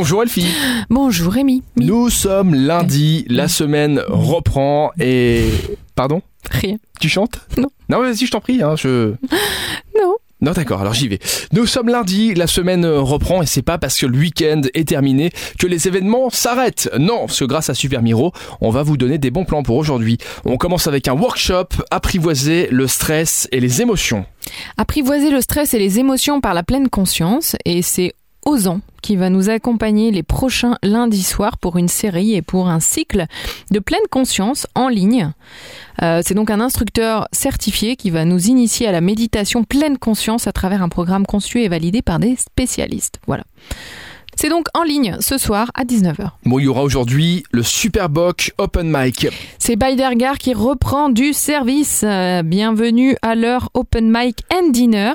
Bonjour Elfie. Bonjour Rémi. Mi- Nous sommes lundi, la semaine reprend et... Pardon? Rien. Tu chantes? Non. Non, vas-y, je t'en prie. Hein, je... Non. Non, d'accord, alors j'y vais. Nous sommes lundi, la semaine reprend et c'est pas parce que le week-end est terminé que les événements s'arrêtent. Non, parce que grâce à Super Miro, on va vous donner des bons plans pour aujourd'hui. On commence avec un workshop, apprivoiser le stress et les émotions. Apprivoiser le stress et les émotions par la pleine conscience et c'est Ozan qui va nous accompagner les prochains lundis soirs pour une série et pour un cycle de pleine conscience en ligne. Euh, c'est donc un instructeur certifié qui va nous initier à la méditation pleine conscience à travers un programme conçu et validé par des spécialistes. Voilà. C'est donc en ligne ce soir à 19h. Bon, il y aura aujourd'hui le Superboc Open Mic. C'est Beidergar qui reprend du service. Euh, bienvenue à leur Open Mic and Dinner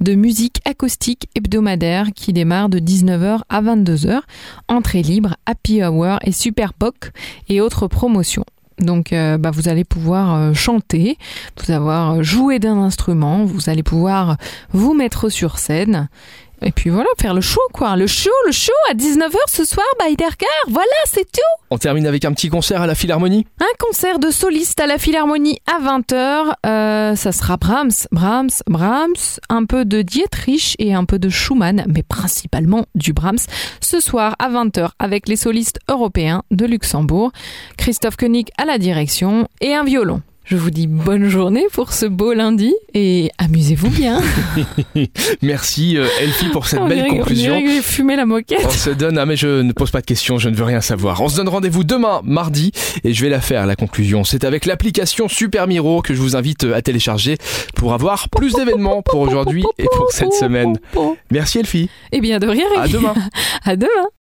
de musique acoustique hebdomadaire qui démarre de 19h à 22h. Entrée libre, Happy Hour et Superboc et autres promotions. Donc euh, bah, vous allez pouvoir euh, chanter, vous avoir joué d'un instrument, vous allez pouvoir vous mettre sur scène. Et puis voilà, faire le show quoi. Le show, le show à 19h ce soir, Beidergar. Voilà, c'est tout. On termine avec un petit concert à la Philharmonie. Un concert de soliste à la Philharmonie à 20h. Euh, ça sera Brahms, Brahms, Brahms, un peu de Dietrich et un peu de Schumann, mais principalement du Brahms. Ce soir à 20h avec les solistes européens de Luxembourg. Christophe Koenig à la direction et un violon. Je vous dis bonne journée pour ce beau lundi et amusez-vous bien. Merci euh, Elfie pour cette On belle dirait- on conclusion. dirait fumé la moquette. On se donne, ah mais je ne pose pas de questions, je ne veux rien savoir. On se donne rendez-vous demain, mardi, et je vais la faire, la conclusion. C'est avec l'application Super Miro que je vous invite à télécharger pour avoir plus d'événements pour aujourd'hui et pour cette semaine. Merci Elfie. Eh bien de rien. À demain. À demain.